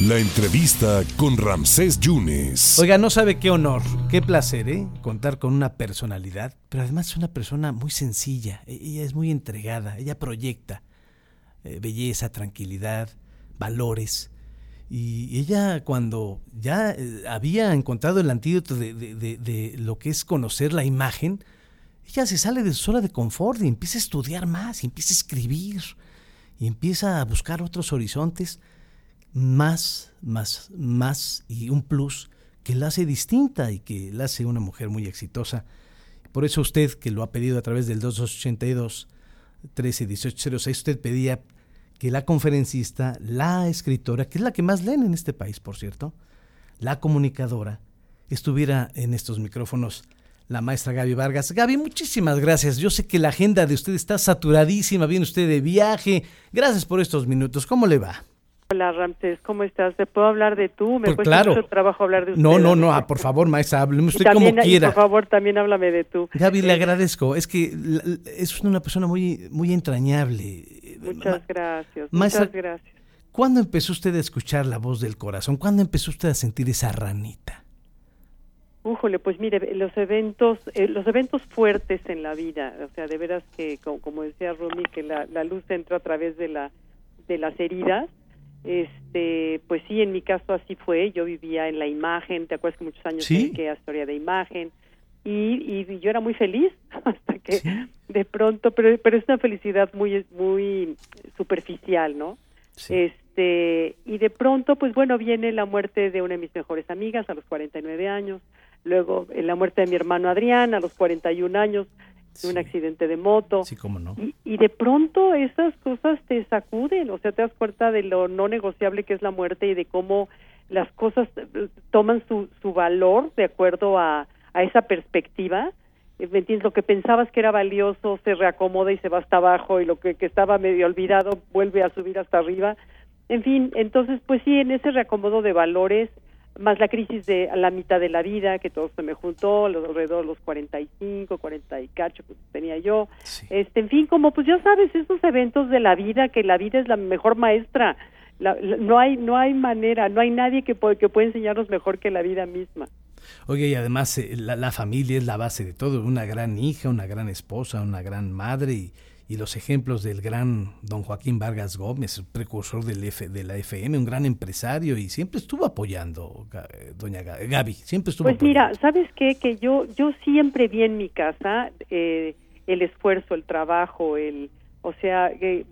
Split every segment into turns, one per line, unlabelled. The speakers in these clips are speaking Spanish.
La entrevista con Ramsés Yunes.
Oiga, no sabe qué honor, qué placer, ¿eh? Contar con una personalidad, pero además es una persona muy sencilla. E-, ella es muy entregada, ella proyecta eh, belleza, tranquilidad, valores. Y ella cuando ya eh, había encontrado el antídoto de, de, lo que es conocer la imagen, ella se sale de su zona de confort y empieza a estudiar más, y empieza a escribir, y empieza a buscar otros horizontes más, más, más y un plus que la hace distinta y que la hace una mujer muy exitosa. Por eso usted, que lo ha pedido a través del 2282 131806, usted pedía que la conferencista, la escritora, que es la que más leen en este país, por cierto, la comunicadora, estuviera en estos micrófonos la maestra Gaby Vargas. Gaby, muchísimas gracias. Yo sé que la agenda de usted está saturadísima, viene usted de viaje. Gracias por estos minutos. ¿Cómo le va?
Hola Ramses, ¿cómo estás? ¿Te puedo hablar de tú?
Me pues cuesta mucho
trabajo hablar de usted.
No, no, no, ah, por favor, maestra, hábleme usted como quiera.
por favor, también háblame de tú.
Gaby, le agradezco. Es que es una persona muy, muy entrañable.
Muchas gracias, muchas gracias.
¿Cuándo empezó usted a escuchar la voz del corazón? ¿Cuándo empezó usted a sentir esa ranita?
Újole, pues mire, los eventos, eh, los eventos fuertes en la vida, o sea, de veras que, como, decía Rumi, que la, la luz entra a través de la de las heridas, este, pues sí, en mi caso así fue. Yo vivía en la imagen, ¿te acuerdas que muchos años ¿Sí? a historia de imagen? Y, y, yo era muy feliz hasta que de pronto, pero, pero es una felicidad muy, muy superficial, ¿no? Este, y de pronto, pues bueno, viene la muerte de una de mis mejores amigas a los 49 años, luego eh, la muerte de mi hermano Adrián a los 41 años, un accidente de moto.
Sí, cómo no.
Y, de pronto esas cosas te sacuden, o sea, te das cuenta de lo no negociable que es la muerte y de cómo las cosas eh, toman su, su valor de acuerdo a, a esa perspectiva. Eh, ¿Me entiendes? Lo que pensabas que era valioso se reacomoda y se va hasta abajo y lo que, que estaba medio olvidado vuelve a subir hasta arriba. En fin, entonces, pues sí, en ese reacomodo de valores más la crisis de a la mitad de la vida, que todo se me juntó, alrededor de los 45, 40 y cacho que tenía yo. Este, en fin, como pues ya sabes, esos eventos de la vida, que la vida es la mejor maestra. no hay no hay manera, no hay nadie que puede, que pueda enseñarnos mejor que la vida misma.
Oye, y además eh, la, la, familia es la base de todo, una gran hija, una gran esposa, una gran madre y, y los ejemplos del gran don Joaquín Vargas Gómez, precursor del F, de la FM, un gran empresario y siempre estuvo apoyando, doña Gaby, siempre estuvo
Pues mira, ¿sabes qué? Que yo, yo siempre vi en mi casa eh, el esfuerzo, el trabajo, el... O sea, eh,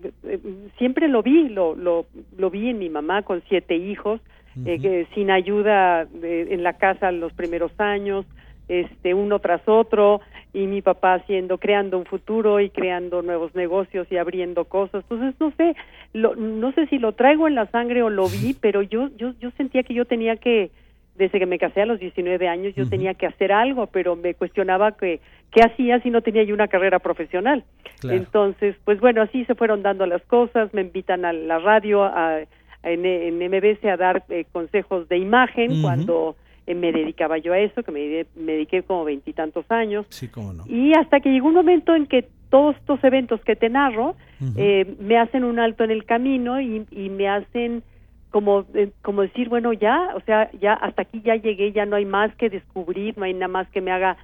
siempre lo vi, lo, lo, lo vi en mi mamá con siete hijos, eh, sin ayuda en la casa los primeros años, este uno tras otro y mi papá haciendo creando un futuro y creando nuevos negocios y abriendo cosas. Entonces no sé lo, no sé si lo traigo en la sangre o lo vi pero yo yo yo sentía que yo tenía que desde que me casé a los 19 años yo tenía que hacer algo pero me cuestionaba que qué hacía si no tenía yo una carrera profesional. Entonces pues bueno así se fueron dando las cosas me invitan a la radio a en, en MBC a dar eh, consejos de imagen cuando eh, me dedicaba yo a eso, que me, dediqué como veintitantos años.
Sí, cómo no.
Y hasta que llegó un momento en que todos estos eventos que te narro eh, me hacen un alto en el camino y, y me hacen como eh, como decir bueno ya o sea ya hasta aquí ya llegué ya no hay más que descubrir no hay nada más que me haga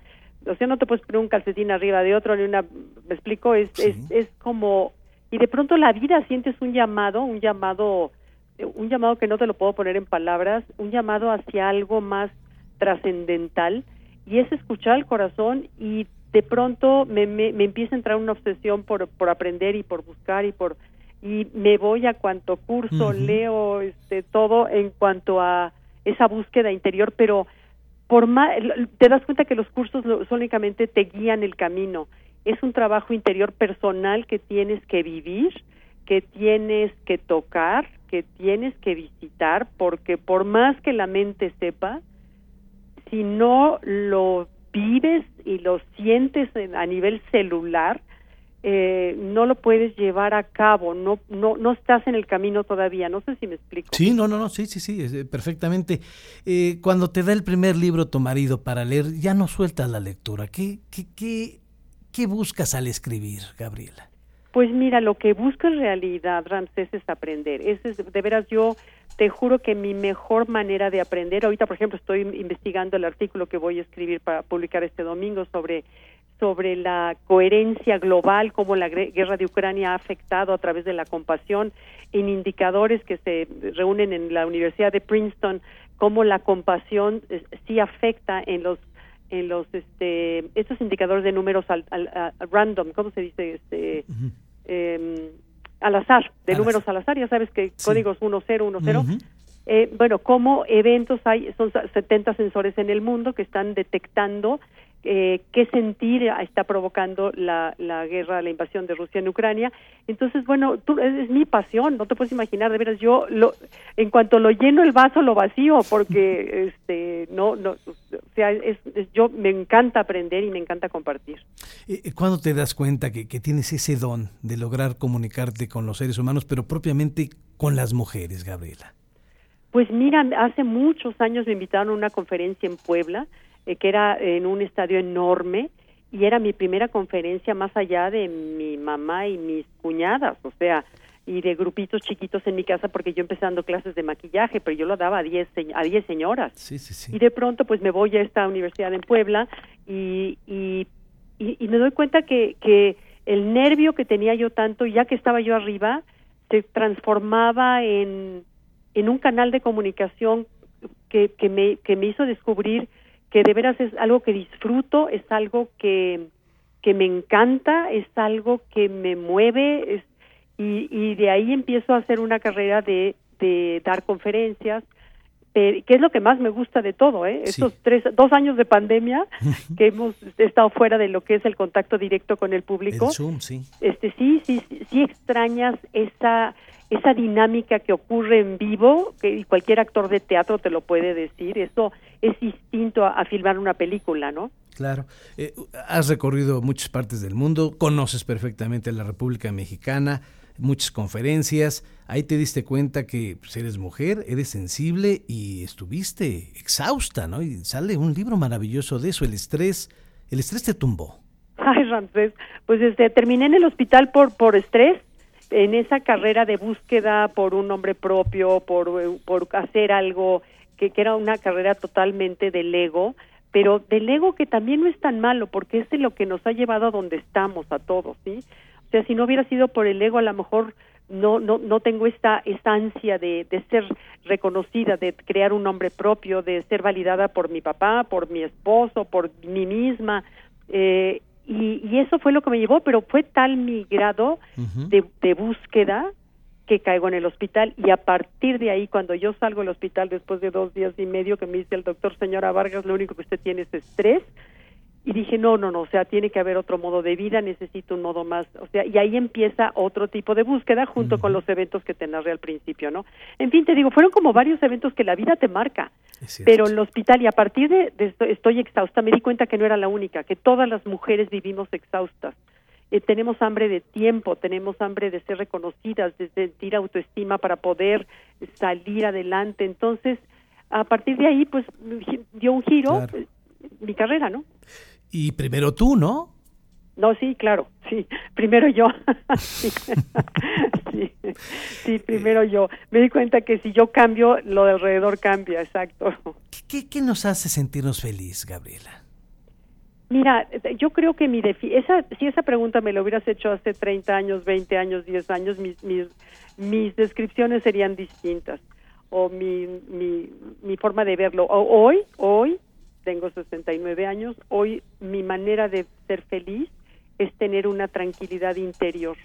o sea no te puedes poner un calcetín arriba de otro ni una me explico es es, es como y de pronto la vida sientes un llamado un llamado un llamado que no te lo puedo poner en palabras, un llamado hacia algo más trascendental y es escuchar al corazón y de pronto me, me, empieza a entrar una obsesión por, por aprender y por buscar y por y me voy a cuanto curso, leo este todo en cuanto a esa búsqueda interior, pero por más te das cuenta que los cursos únicamente te guían el camino. Es un trabajo interior personal que tienes que vivir, que tienes que tocar, que tienes que visitar porque por más que la mente sepa, si no lo vives y lo sientes a nivel celular, eh, no lo puedes llevar a cabo, no, no, no estás en el camino todavía, no sé si me explico.
Sí, no, no, no, sí, sí, sí, eh, perfectamente. Eh, cuando te da el primer libro tu marido para leer, ya no sueltas la lectura. ¿Qué, qué, qué, qué buscas al escribir, Gabriela?
Pues mira, lo que busco en realidad, Ramsés, es aprender. Es, de veras, yo te juro que mi mejor manera de aprender, ahorita por ejemplo estoy investigando el artículo que voy a escribir para publicar este domingo sobre sobre la coherencia global, cómo la guerra de Ucrania ha afectado a través de la compasión en indicadores que se reúnen en la Universidad de Princeton, cómo la compasión sí afecta en los en los este estos indicadores de números al, random, ¿cómo se dice? Este al azar, de números al azar, ya sabes que códigos 1010. eh, bueno, como eventos hay, son 70 sensores en el mundo que están detectando eh, qué sentir está provocando la, la, guerra, la invasión de Rusia en Ucrania. Entonces, bueno, tú, es, mi pasión, no te puedes imaginar, de veras, yo lo, en cuanto lo lleno el vaso lo vacío, porque este, no, no, o sea, es, yo me encanta aprender y me encanta compartir.
Eh, eh, ¿Cuándo te das cuenta que, que tienes ese don de lograr comunicarte con los seres humanos, pero propiamente con las mujeres, Gabriela?
Pues mira, hace muchos años me invitaron a una conferencia en Puebla, eh, que era en un estadio enorme y era mi primera conferencia más allá de mi mamá y mis cuñadas, o sea, y de grupitos chiquitos en mi casa porque yo empecé dando clases de maquillaje, pero yo lo daba a 10 a diez señoras.
Sí, sí, sí.
Y de pronto pues me voy a esta universidad en Puebla y, y, y, me doy cuenta que, que el nervio que tenía yo tanto, ya que estaba yo arriba, se transformaba en, en un canal de comunicación que, que, me, que me hizo descubrir que de veras es algo que disfruto, es algo que, que me encanta, es algo que me mueve y, y de ahí empiezo a hacer una carrera de, de dar conferencias, que es lo que más me gusta de todo, ¿eh? Estos tres, dos años de pandemia que hemos estado fuera de lo que es el contacto directo con el público.
sí.
Este, sí, sí, sí extrañas esa esa dinámica que ocurre en vivo, que cualquier actor de teatro te lo puede decir, eso es distinto a, filmar una película, ¿no?
Claro. Eh, has recorrido muchas partes del mundo, conoces perfectamente la República Mexicana, muchas conferencias, ahí te diste cuenta que pues, eres mujer, eres sensible y estuviste exhausta, ¿no? Y sale un libro maravilloso de eso, el estrés, el estrés te tumbó.
Ay, Ramsés, pues este, terminé en el hospital por, por estrés, en esa carrera de búsqueda por un nombre propio, por, por hacer algo que, que era una carrera totalmente del ego, pero del ego que también no es tan malo, porque es de lo que nos ha llevado a donde estamos a todos, ¿sí? O sea, si no hubiera sido por el ego, a lo mejor no no no tengo esta esta ansia de, de ser reconocida, de crear un nombre propio, de ser validada por mi papá, por mi esposo, por mí misma. Eh, y, eso fue lo que me llevó, pero fue tal mi grado de, de, búsqueda que caigo en el hospital y a partir de ahí, cuando yo salgo del hospital después de dos días y medio que me dice el doctor, señora Vargas, lo único que usted tiene es estrés, y dije, no, no, no, o sea, tiene que haber otro modo de vida, necesito un modo más, o sea, y ahí empieza otro tipo de búsqueda junto con los eventos que te narré al principio, ¿no? En fin, te digo, fueron como varios eventos que la vida te marca, pero el hospital, y a partir de, esto, estoy exhausta, me di cuenta que no era la única, que todas las mujeres vivimos exhaustas. Eh, tenemos hambre de tiempo, tenemos hambre de ser reconocidas, de sentir autoestima para poder salir adelante. Entonces, a partir de ahí, pues dio un giro eh, mi carrera, ¿no?
Y primero tú, ¿no?
No, sí, claro, sí, primero yo. sí. sí, primero yo. Me di cuenta que si yo cambio, lo de alrededor cambia, exacto.
¿Qué, qué nos hace sentirnos feliz, Gabriela?
Mira, yo creo que mi esa, si esa pregunta me lo hubieras hecho hace 30 años, 20 años, 10 años, mis, mis, mis descripciones serían distintas o mi, mi, mi forma de verlo. O, hoy, hoy, tengo 69 años, hoy mi manera de ser feliz es tener una tranquilidad interior.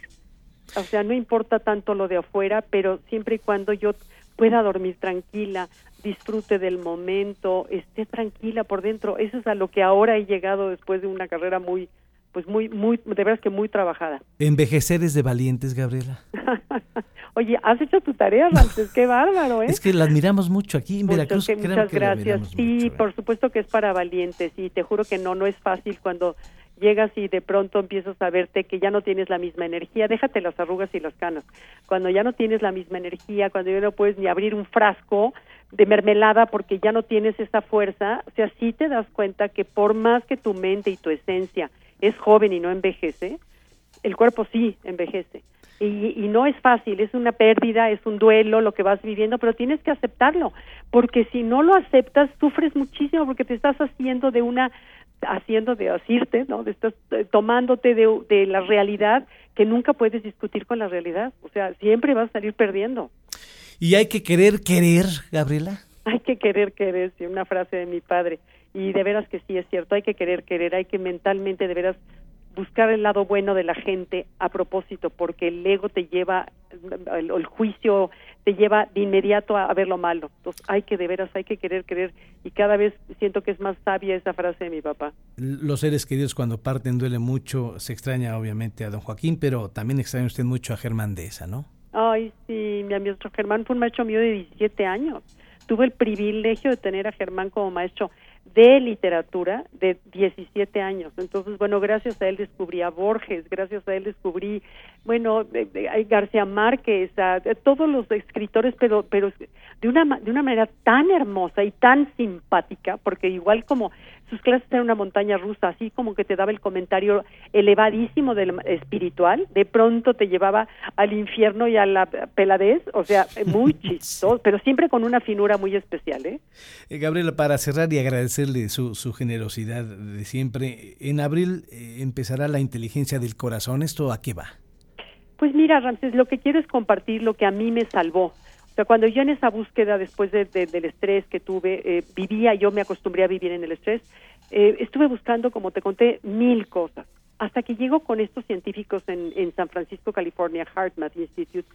O sea, no importa tanto lo de afuera, pero siempre y cuando yo pueda dormir tranquila, disfrute del momento, esté tranquila por dentro, eso es a lo que ahora he llegado después de una carrera muy pues muy muy de verdad que muy trabajada.
Envejecer es de valientes, Gabriela.
Oye, has hecho tu tarea, Ramses, qué bárbaro, ¿eh?
Es que la admiramos mucho aquí en Veracruz.
muchas gracias. Sí, por supuesto que es para valientes y te juro que no, no es fácil cuando llegas y de pronto empiezas a verte que ya no tienes la misma energía, déjate las arrugas y las canas. Cuando ya no tienes la misma energía, cuando ya no puedes ni abrir un frasco de mermelada porque ya no tienes esa fuerza, o sea, sí te das cuenta que por más que tu mente y tu esencia es joven y no envejece, el cuerpo sí envejece Y, y, no es fácil, es una pérdida, es un duelo lo que vas viviendo, pero tienes que aceptarlo, porque si no lo aceptas, sufres muchísimo porque te estás haciendo de una, haciendo de asirte, ¿no? De estás eh, tomándote de, de la realidad que nunca puedes discutir con la realidad, o sea, siempre vas a salir perdiendo.
Y hay que querer querer, Gabriela.
Hay que querer querer, sí, una frase de mi padre. Y de veras que sí es cierto, hay que querer querer, hay que mentalmente de veras buscar el lado bueno de la gente a propósito, porque el ego te lleva, el, el, juicio te lleva de inmediato a, a, ver lo malo. Entonces hay que de veras, hay que querer, querer, y cada vez siento que es más sabia esa frase de mi papá.
Los seres queridos cuando parten duele mucho, se extraña obviamente a don Joaquín, pero también extraña usted mucho a Germán Deza, ¿no?
Ay, sí, mi amigo Germán fue un maestro mío de 17 años. Tuve el privilegio de tener a Germán como maestro de literatura de 17 años. Entonces, bueno, gracias a él descubrí a Borges, gracias a él descubrí, bueno, García Márquez, a, a, todos los escritores, pero, pero de una, de una manera tan hermosa y tan simpática, porque igual como sus clases eran una montaña rusa, así como que te daba el comentario elevadísimo del espiritual, de pronto te llevaba al infierno y a la peladez, o sea, muy chistoso, sí. pero siempre con una finura muy especial. ¿eh?
eh Gabriela, para cerrar y agradecerle su, su generosidad de siempre, en abril eh, empezará la inteligencia del corazón, ¿esto a qué va?
Pues mira, Ramses, lo que quiero es compartir lo que a mí me salvó. O sea, cuando yo en esa búsqueda, después de, de, del estrés que tuve, eh, vivía, yo me acostumbré a vivir en el estrés, eh, estuve buscando, como te conté, mil cosas. Hasta que llego con estos científicos en, en San Francisco, California, HeartMath Institute,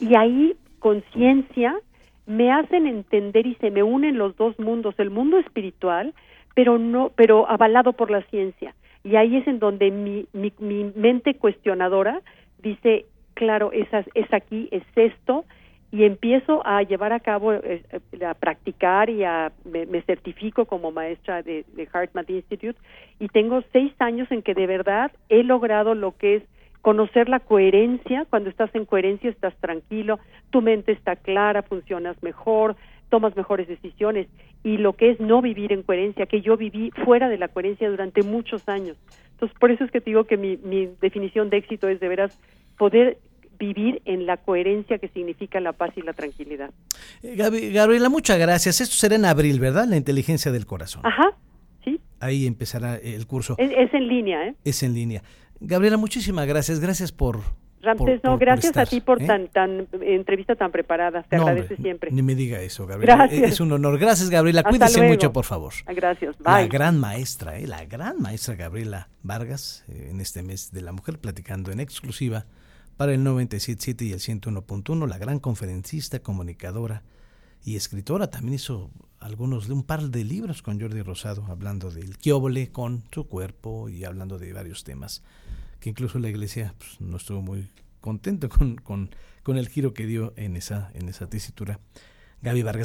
y ahí, con ciencia, me hacen entender y se me unen los dos mundos, el mundo espiritual, pero no, pero avalado por la ciencia. Y ahí es en donde mi, mi, mi mente cuestionadora dice, claro, es, es aquí, es esto, y empiezo a llevar a cabo, eh, a practicar y a, me, certifico como maestra de, de Institute y tengo seis años en que de verdad he logrado lo que es conocer la coherencia, cuando estás en coherencia estás tranquilo, tu mente está clara, funcionas mejor, tomas mejores decisiones y lo que es no vivir en coherencia, que yo viví fuera de la coherencia durante muchos años. Entonces, por eso es que te digo que mi definición de éxito es de veras poder vivir en la coherencia que significa la paz y la tranquilidad.
Eh, Gabriela, muchas gracias. Esto será en abril, ¿verdad? La inteligencia del corazón.
Ajá, sí.
Ahí empezará el curso.
Es, es en línea, ¿eh?
Es en línea. Gabriela, muchísimas gracias. Gracias por...
Ramses,
por,
no,
por,
gracias a ti por
¿eh?
tan, tan entrevista tan preparada. Te
no,
agradece
hombre,
siempre.
Ni me diga eso, Gabriela.
Gracias.
Es un honor. Gracias, Gabriela.
Hasta
Cuídese
luego.
mucho, por favor.
Gracias. Bye.
La gran maestra, ¿eh? la gran maestra Gabriela Vargas, eh, en este mes de la mujer, platicando en exclusiva para el 97.7 y el 101.1, la gran conferencista, comunicadora y escritora. También hizo algunos de un par de libros con Jordi Rosado, hablando del quióbole con su cuerpo y hablando de varios temas, que incluso la iglesia pues, no estuvo muy contento con, con, con, el giro que dio en esa, en esa tesitura. Gaby Vargas.